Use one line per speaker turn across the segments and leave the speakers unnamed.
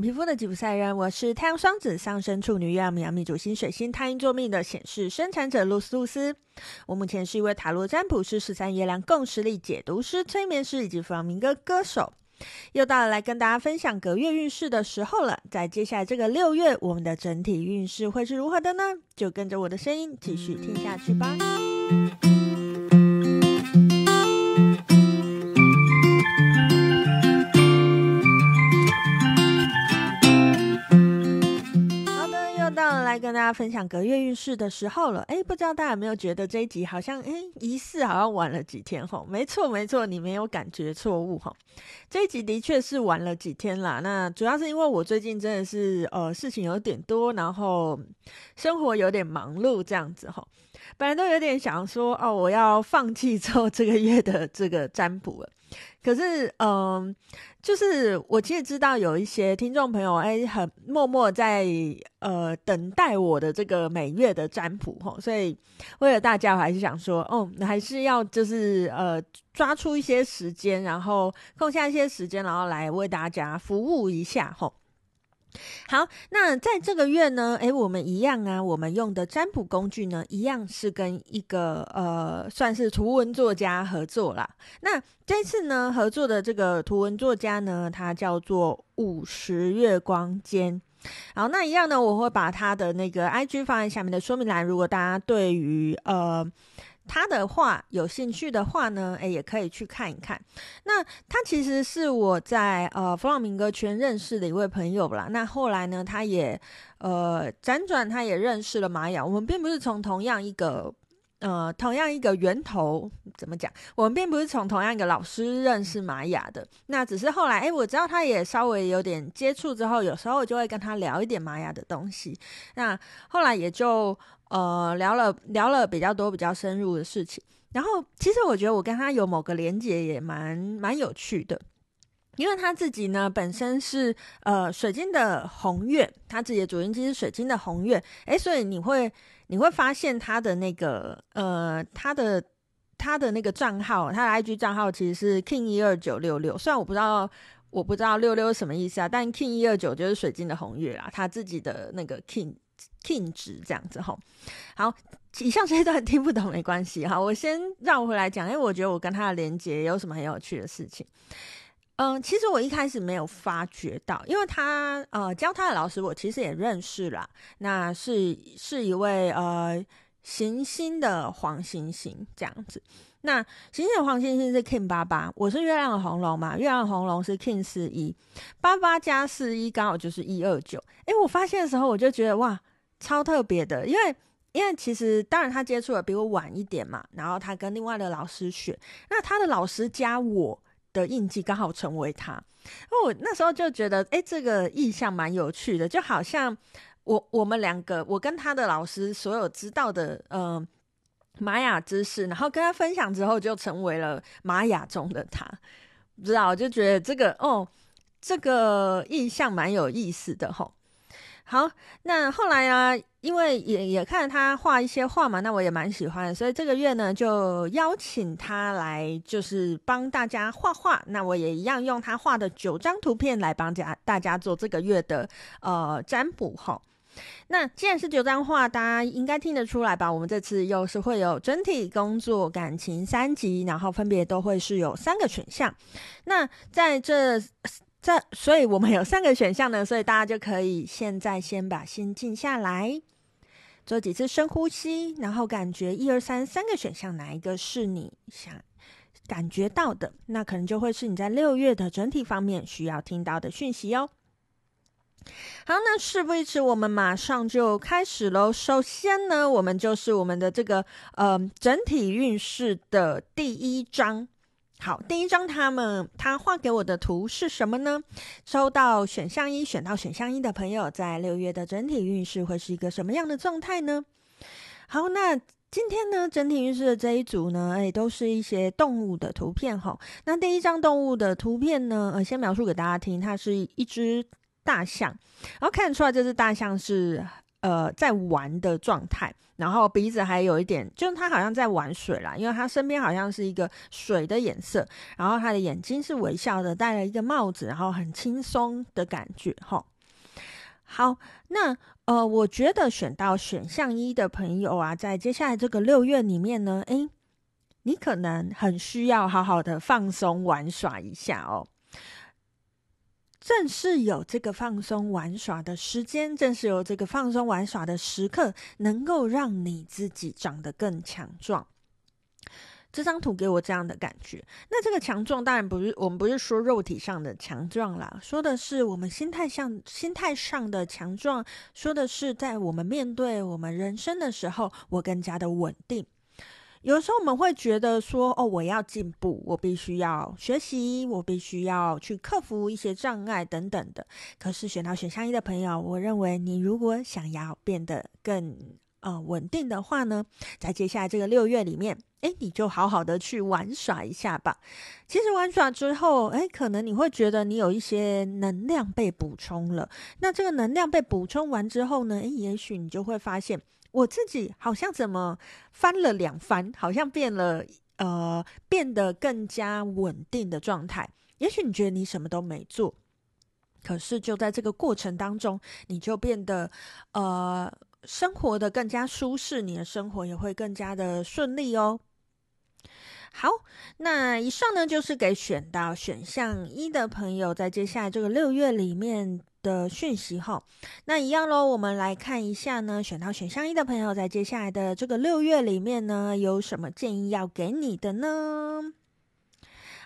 皮肤的吉普赛人，我是太阳双子上升处女月亮牡羊主星水星太阴坐命的显示生产者露丝露丝。我目前是一位塔罗占卜师、十三月亮共识力解读师、催眠师以及弗朗明哥歌手。又到了来跟大家分享隔月运势的时候了。在接下来这个六月，我们的整体运势会是如何的呢？就跟着我的声音继续听下去吧。家分享隔月运势的时候了，哎，不知道大家有没有觉得这一集好像，哎，疑似好像晚了几天吼？没错，没错，你没有感觉错误吼。这一集的确是晚了几天啦。那主要是因为我最近真的是呃事情有点多，然后生活有点忙碌这样子吼。本来都有点想说哦，我要放弃做这个月的这个占卜了。可是，嗯、就是我其实知道有一些听众朋友，哎，很默默在呃等待我的这个每月的占卜吼，所以为了大家，我还是想说，哦，还是要就是呃抓出一些时间，然后空下一些时间，然后来为大家服务一下吼。好，那在这个月呢，诶，我们一样啊，我们用的占卜工具呢，一样是跟一个呃，算是图文作家合作啦。那这次呢，合作的这个图文作家呢，他叫做五十月光间。好，那一样呢，我会把他的那个 IG 放在下面的说明栏，如果大家对于呃。他的话有兴趣的话呢，诶，也可以去看一看。那他其实是我在呃弗朗明哥圈认识的一位朋友啦。那后来呢，他也呃辗转，他也认识了玛雅。我们并不是从同样一个呃同样一个源头，怎么讲？我们并不是从同样一个老师认识玛雅的。那只是后来，诶，我知道他也稍微有点接触之后，有时候就会跟他聊一点玛雅的东西。那后来也就。呃，聊了聊了比较多、比较深入的事情，然后其实我觉得我跟他有某个连结也蛮蛮有趣的，因为他自己呢本身是呃水晶的红月，他自己的主音机是水晶的红月，诶，所以你会你会发现他的那个呃他的他的那个账号，他的 IG 账号其实是 King 一二九六六，虽然我不知道我不知道六六什么意思啊，但 King 一二九就是水晶的红月啦，他自己的那个 King。King 值这样子哈，好，以上这一段听不懂没关系哈，我先绕回来讲，因为我觉得我跟他的连接有什么很有趣的事情。嗯、其实我一开始没有发觉到，因为他呃教他的老师我其实也认识啦，那是是一位呃行星的黄星星这样子。那行星的黄星星是 King 八八，我是月亮的红龙嘛，月亮的红龙是 King 四一，八八加四一刚好就是一二九。哎，我发现的时候我就觉得哇。超特别的，因为因为其实当然他接触的比我晚一点嘛，然后他跟另外的老师学，那他的老师加我的印记刚好成为他，我那时候就觉得，哎，这个意象蛮有趣的，就好像我我们两个，我跟他的老师所有知道的，嗯、呃，玛雅知识，然后跟他分享之后，就成为了玛雅中的他，不知道，我就觉得这个哦，这个意象蛮有意思的吼。好，那后来啊，因为也也看他画一些画嘛，那我也蛮喜欢，所以这个月呢，就邀请他来，就是帮大家画画。那我也一样用他画的九张图片来帮家大家做这个月的呃占卜哈。那既然是九张画，大家应该听得出来吧？我们这次又是会有整体、工作、感情三级，然后分别都会是有三个选项。那在这。这，所以我们有三个选项呢，所以大家就可以现在先把心静下来，做几次深呼吸，然后感觉一二三三个选项哪一个是你想感觉到的，那可能就会是你在六月的整体方面需要听到的讯息哦。好，那事不宜迟，我们马上就开始喽。首先呢，我们就是我们的这个呃整体运势的第一章。好，第一张他们他画给我的图是什么呢？抽到选项一，选到选项一的朋友，在六月的整体运势会是一个什么样的状态呢？好，那今天呢，整体运势的这一组呢，哎，都是一些动物的图片哈。那第一张动物的图片呢，呃，先描述给大家听，它是一只大象，然后看得出来这只大象是。呃在玩的状态，然后鼻子还有一点，就是他好像在玩水啦，因为他身边好像是一个水的颜色，然后他的眼睛是微笑的，戴了一个帽子，然后很轻松的感觉齁。好，那呃，我觉得选到选项一的朋友啊，在接下来这个六月里面呢，诶，你可能很需要好好的放松玩耍一下哦。正是有这个放松玩耍的时间，正是有这个放松玩耍的时刻，能够让你自己长得更强壮。这张图给我这样的感觉。那这个强壮当然不是我们不是说肉体上的强壮啦，说的是我们心态上心态上的强壮，说的是在我们面对我们人生的时候，我更加的稳定。有时候我们会觉得说，哦，我要进步，我必须要学习，我必须要去克服一些障碍等等的。可是选到选项一的朋友，我认为你如果想要变得更呃，稳定的话呢，在接下来这个六月里面，诶，你就好好的去玩耍一下吧。其实玩耍之后，诶，可能你会觉得你有一些能量被补充了。那这个能量被补充完之后呢，诶，也许你就会发现，我自己好像怎么翻了两番，好像变了，呃，变得更加稳定的状态。也许你觉得你什么都没做，可是就在这个过程当中，你就变得，呃。生活的更加舒适，你的生活也会更加的顺利哦。好，那以上呢就是给选到选项一的朋友在接下来这个六月里面的讯息哈。那一样喽，我们来看一下呢，选到选项一的朋友在接下来的这个六月里面呢，有什么建议要给你的呢？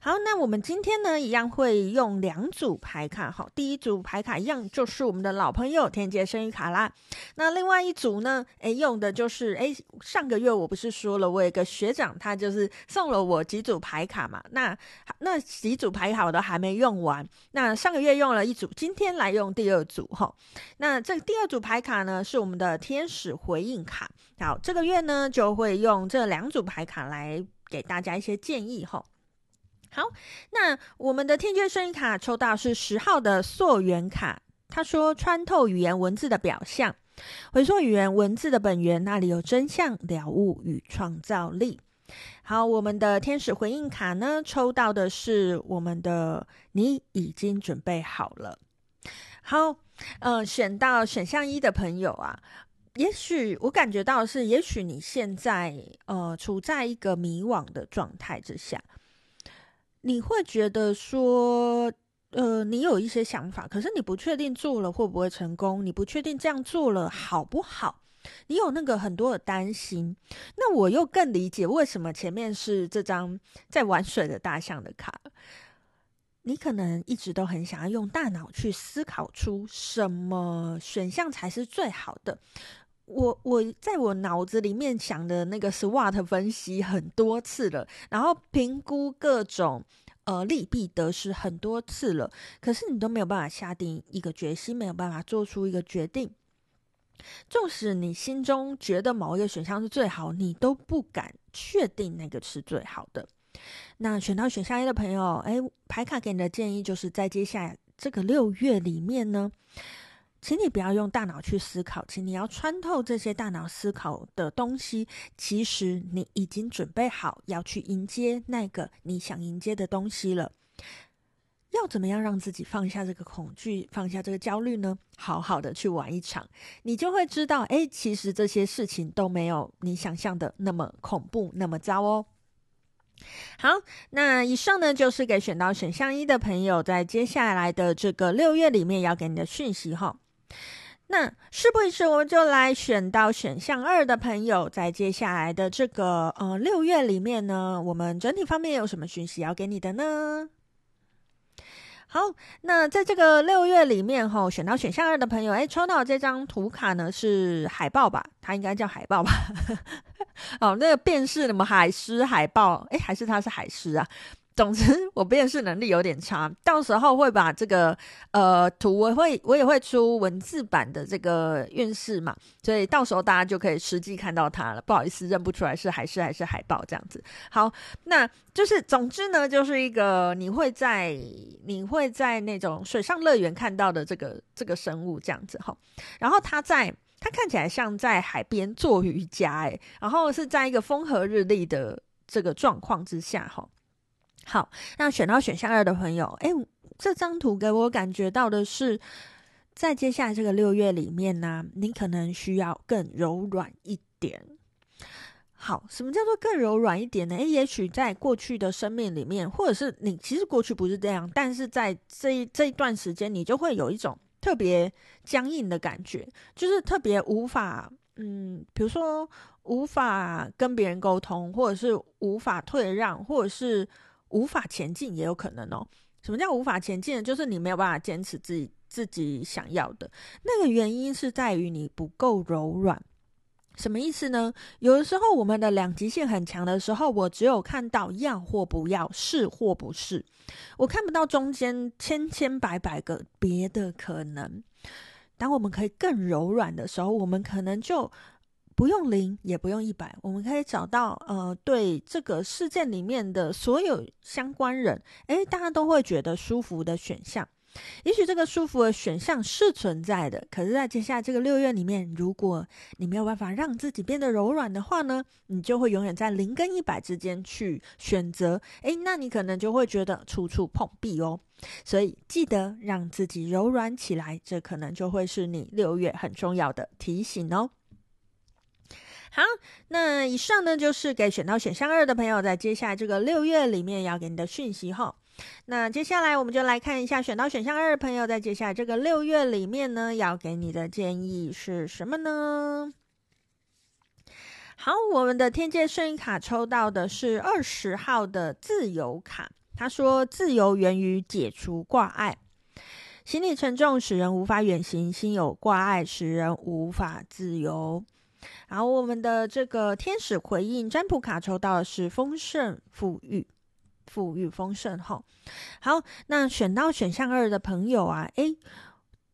好，那我们今天呢，一样会用两组牌卡。好，第一组牌卡一样就是我们的老朋友天蝎生日卡啦。那另外一组呢，诶，用的就是诶，上个月我不是说了，我有一个学长，他就是送了我几组牌卡嘛。那那几组牌卡我都还没用完。那上个月用了一组，今天来用第二组哈。那这第二组牌卡呢，是我们的天使回应卡。好，这个月呢，就会用这两组牌卡来给大家一些建议哈。好，那我们的天蝎生日卡抽到是十号的溯源卡。他说：“穿透语言文字的表象，回溯语言文字的本源，那里有真相、了悟与创造力。”好，我们的天使回应卡呢，抽到的是我们的你已经准备好了。好，呃，选到选项一的朋友啊，也许我感觉到是，也许你现在呃处在一个迷惘的状态之下。你会觉得说，呃，你有一些想法，可是你不确定做了会不会成功，你不确定这样做了好不好，你有那个很多的担心。那我又更理解为什么前面是这张在玩水的大象的卡，你可能一直都很想要用大脑去思考出什么选项才是最好的。我我在我脑子里面想的那个 SWOT 分析很多次了，然后评估各种呃利弊得失很多次了，可是你都没有办法下定一个决心，没有办法做出一个决定。纵使你心中觉得某一个选项是最好，你都不敢确定那个是最好的。那选到选项一的朋友，哎，牌卡给你的建议就是在接下来这个六月里面呢。请你不要用大脑去思考，请你要穿透这些大脑思考的东西。其实你已经准备好要去迎接那个你想迎接的东西了。要怎么样让自己放下这个恐惧，放下这个焦虑呢？好好的去玩一场，你就会知道，诶，其实这些事情都没有你想象的那么恐怖，那么糟哦。好，那以上呢，就是给选到选项一的朋友，在接下来的这个六月里面要给你的讯息哈。那事不宜迟，我们就来选到选项二的朋友，在接下来的这个呃六月里面呢，我们整体方面有什么讯息要给你的呢？好，那在这个六月里面哈，选到选项二的朋友，哎，抽到这张图卡呢是海豹吧？它应该叫海豹吧？哦，那个辨识什么海狮、海豹，哎，还是它是海狮啊？总之，我辨识能力有点差，到时候会把这个呃图，我会我也会出文字版的这个运势嘛，所以到时候大家就可以实际看到它了。不好意思，认不出来是海狮还是海豹这样子。好，那就是总之呢，就是一个你会在你会在那种水上乐园看到的这个这个生物这样子哈，然后它在。他看起来像在海边做瑜伽，诶，然后是在一个风和日丽的这个状况之下，哈。好，那选到选项二的朋友，诶，这张图给我感觉到的是，在接下来这个六月里面呢，你可能需要更柔软一点。好，什么叫做更柔软一点呢？诶，也许在过去的生命里面，或者是你其实过去不是这样，但是在这一这一段时间，你就会有一种特别僵硬的感觉，就是特别无法，嗯，比如说无法跟别人沟通，或者是无法退让，或者是无法前进，也有可能哦。什么叫无法前进？就是你没有办法坚持自己自己想要的，那个原因是在于你不够柔软。什么意思呢？有的时候我们的两极性很强的时候，我只有看到要或不要，是或不是，我看不到中间千千百百个别的可能。当我们可以更柔软的时候，我们可能就不用零，也不用一百，我们可以找到呃，对这个事件里面的所有相关人，诶，大家都会觉得舒服的选项。也许这个舒服的选项是存在的，可是，在接下来这个六月里面，如果你没有办法让自己变得柔软的话呢，你就会永远在零跟一百之间去选择。诶，那你可能就会觉得处处碰壁哦。所以，记得让自己柔软起来，这可能就会是你六月很重要的提醒哦。那以上呢，就是给选到选项二的朋友，在接下来这个六月里面要给你的讯息哈。那接下来我们就来看一下选到选项二的朋友，在接下来这个六月里面呢，要给你的建议是什么呢？好，我们的天界圣婴卡抽到的是二十号的自由卡，他说：“自由源于解除挂碍，行李沉重使人无法远行，心有挂碍使人无法自由。”然后我们的这个天使回应占卜卡抽到的是丰盛富裕。富裕丰盛哈，好，那选到选项二的朋友啊，诶，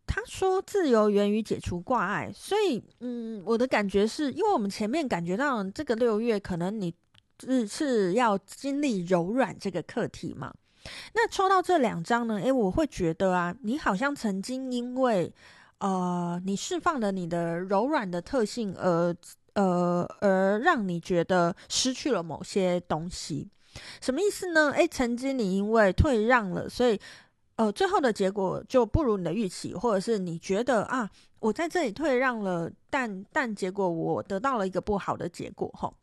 他说自由源于解除挂碍，所以，嗯，我的感觉是因为我们前面感觉到这个六月可能你是是要经历柔软这个课题嘛，那抽到这两张呢，诶，我会觉得啊，你好像曾经因为呃，你释放了你的柔软的特性而呃而让你觉得失去了某些东西。什么意思呢？诶，曾经你因为退让了，所以呃，最后的结果就不如你的预期，或者是你觉得啊，我在这里退让了，但但结果我得到了一个不好的结果，吼。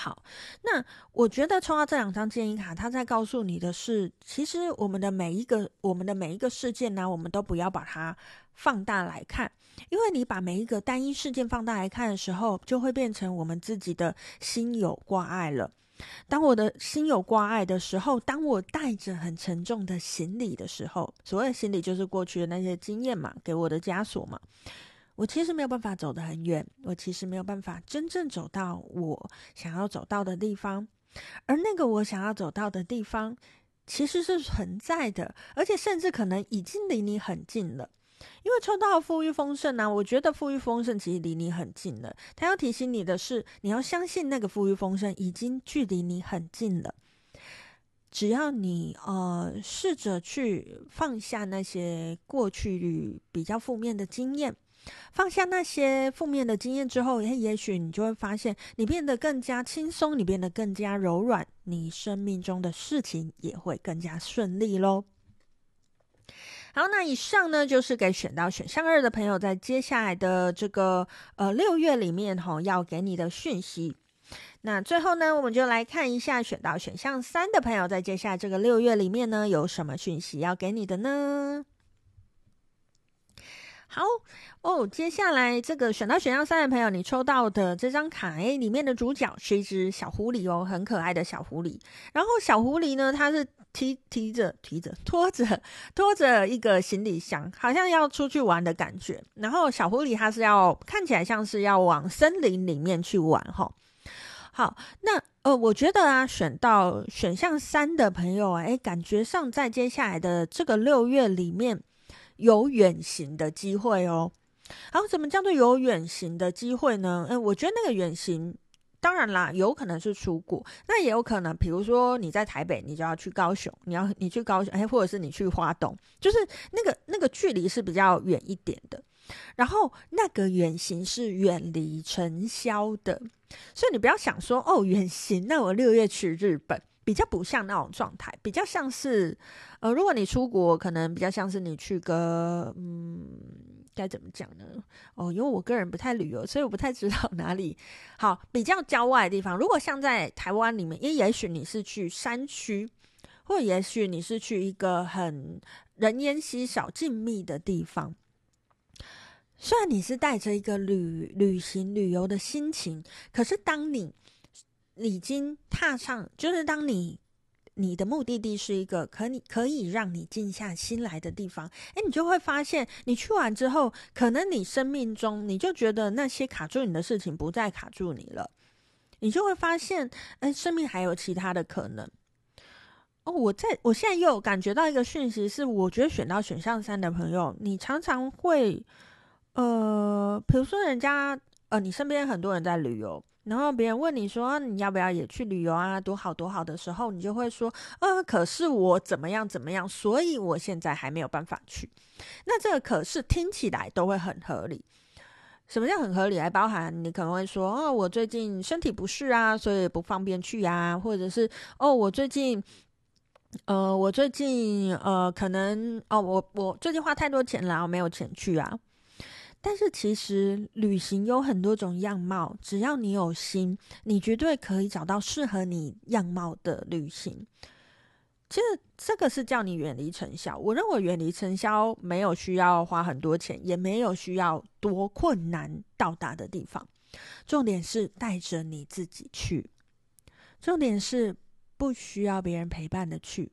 好，那我觉得抽到这两张建议卡，它在告诉你的是，其实我们的每一个我们的每一个事件呢，我们都不要把它放大来看，因为你把每一个单一事件放大来看的时候，就会变成我们自己的心有挂碍了。当我的心有挂碍的时候，当我带着很沉重的行李的时候，所谓行李就是过去的那些经验嘛，给我的枷锁嘛，我其实没有办法走得很远，我其实没有办法真正走到我想要走到的地方，而那个我想要走到的地方，其实是存在的，而且甚至可能已经离你很近了。因为抽到富裕丰盛呢、我觉得富裕丰盛其实离你很近了。他要提醒你的是，你要相信那个富裕丰盛已经距离你很近了。只要你呃试着去放下那些过去比较负面的经验，放下那些负面的经验之后，也许你就会发现你变得更加轻松，你变得更加柔软，你生命中的事情也会更加顺利喽。好，那以上呢，就是给选到选项二的朋友，在接下来的这个呃六月里面哈、要给你的讯息。那最后呢，我们就来看一下选到选项三的朋友，在接下来这个六月里面呢，有什么讯息要给你的呢？好哦，接下来这个选到选项三的朋友，你抽到的这张卡，诶，里面的主角是一只小狐狸哦，很可爱的小狐狸。然后小狐狸呢，它是提提着、提着、拖着、拖着一个行李箱，好像要出去玩的感觉。然后小狐狸它是要看起来像是要往森林里面去玩哈、哦。好，那呃，我觉得啊，选到选项三的朋友啊，诶，感觉上在接下来的这个六月里面。有远行的机会哦。好，怎么叫做有远行的机会呢？诶，我觉得那个远行，当然啦，有可能是出国，那也有可能，比如说你在台北，你就要去高雄，你要你去高雄，诶，或者是你去花东，就是那个那个距离是比较远一点的。然后那个远行是远离尘嚣的，所以你不要想说哦，远行，那我六月去日本，比较不像那种状态，比较像是，呃，如果你出国，可能比较像是你去个，嗯，该怎么讲呢？哦，因为我个人不太旅游，所以我不太知道哪里好，比较郊外的地方。如果像在台湾里面，也也许你是去山区，或也许你是去一个很人烟稀少、静谧的地方。虽然你是带着一个旅旅行旅游的心情，可是当你已经踏上，就是当你你的目的地是一个可你可以让你静下心来的地方，诶，你就会发现，你去完之后，可能你生命中你就觉得那些卡住你的事情不再卡住你了，你就会发现，诶，生命还有其他的可能。哦，我在我现在又感觉到一个讯息是，我觉得选到选项三的朋友，你常常会。呃，比如说人家呃，你身边很多人在旅游，然后别人问你说你要不要也去旅游啊？多好多好的时候，你就会说，呃，可是我怎么样怎么样，所以我现在还没有办法去。那这个可是听起来都会很合理。什么叫很合理？还包含你可能会说，哦，我最近身体不适啊，所以不方便去啊，或者是哦，我最近，呃，我最近呃，可能哦，我我最近花太多钱了，我没有钱去啊。但是其实旅行有很多种样貌，只要你有心，你绝对可以找到适合你样貌的旅行。其实这个是叫你远离尘嚣。我认为远离尘嚣没有需要花很多钱，也没有需要多困难到达的地方。重点是带着你自己去，重点是不需要别人陪伴的去。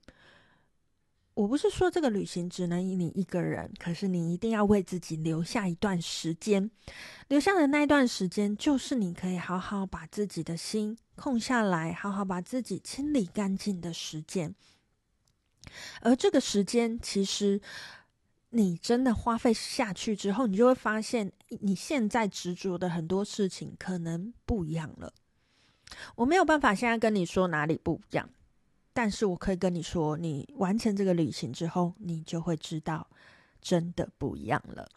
我不是说这个旅行只能你一个人，可是你一定要为自己留下一段时间，留下的那一段时间，就是你可以好好把自己的心空下来，好好把自己清理干净的时间。而这个时间，其实你真的花费下去之后，你就会发现，你现在执着的很多事情可能不一样了。我没有办法现在跟你说哪里不一样。但是我可以跟你说，你完成这个旅行之后，你就会知道真的不一样了。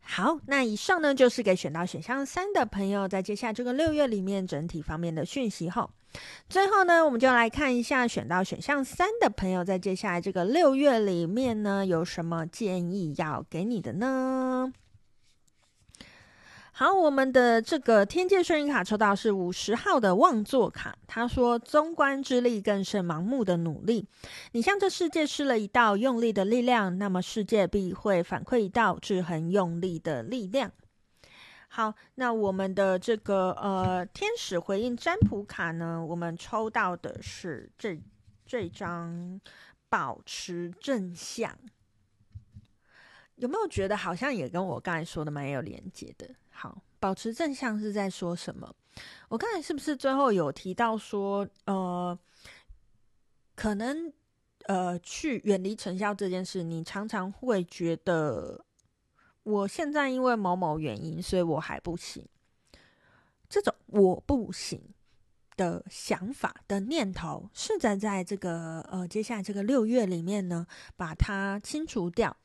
好，那以上呢就是给选到选项三的朋友，在接下来这个六月里面整体方面的讯息后，最后呢，我们就来看一下选到选项三的朋友，在接下来这个六月里面呢，有什么建议要给你的呢？好，我们的这个天界顺运卡抽到是五十号的望座卡。他说：“综观之力更胜盲目的努力。你向这世界施了一道用力的力量，那么世界必会反馈一道制衡用力的力量。”好，那我们的这个呃天使回应占卜卡呢，我们抽到的是这这张保持正向。有没有觉得好像也跟我刚才说的蛮有连接的？好，保持正向是在说什么？我刚才是不是最后有提到说，呃，可能呃去远离尘嚣这件事，你常常会觉得，我现在因为某某原因，所以我还不行。这种我不行的想法的念头，试着在这个呃接下来这个六月里面呢，把它清除掉。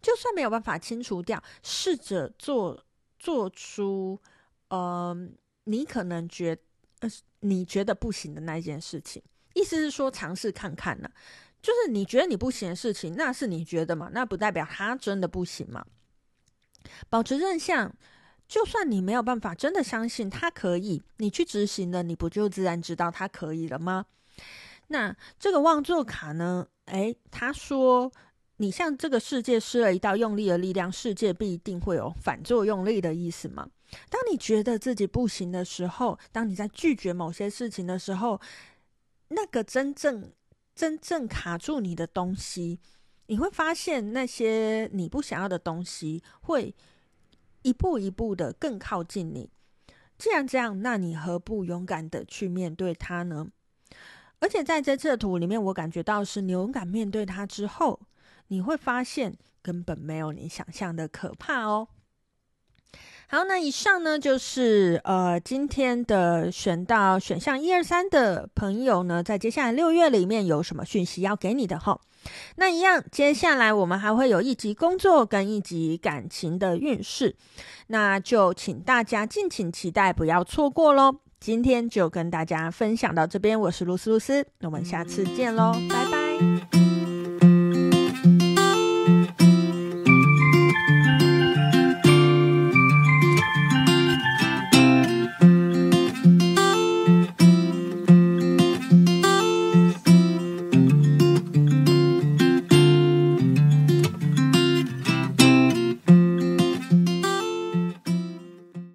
就算没有办法清除掉，试着做做出，呃，你可能觉，你觉得不行的那一件事情，意思是说尝试看看呢，就是你觉得你不行的事情，那是你觉得嘛，那不代表他真的不行嘛。保持正向，就算你没有办法真的相信他可以，你去执行了，你不就自然知道他可以了吗？那这个望座卡呢？诶，他说。你向这个世界施了一道用力的力量，世界必定会有反作用力的意思吗？当你觉得自己不行的时候，当你在拒绝某些事情的时候，那个真正真正卡住你的东西，你会发现那些你不想要的东西会一步一步的更靠近你。既然这样，那你何不勇敢的去面对它呢？而且在这次的图里面，我感觉到是你勇敢面对它之后。你会发现根本没有你想象的可怕哦。好，那以上呢就是呃今天的选到选项一二三的朋友呢，在接下来六月里面有什么讯息要给你的哈？那一样，接下来我们还会有一集工作跟一集感情的运势，那就请大家敬请期待，不要错过喽。今天就跟大家分享到这边，我是露丝露丝，那我们下次见喽，拜拜。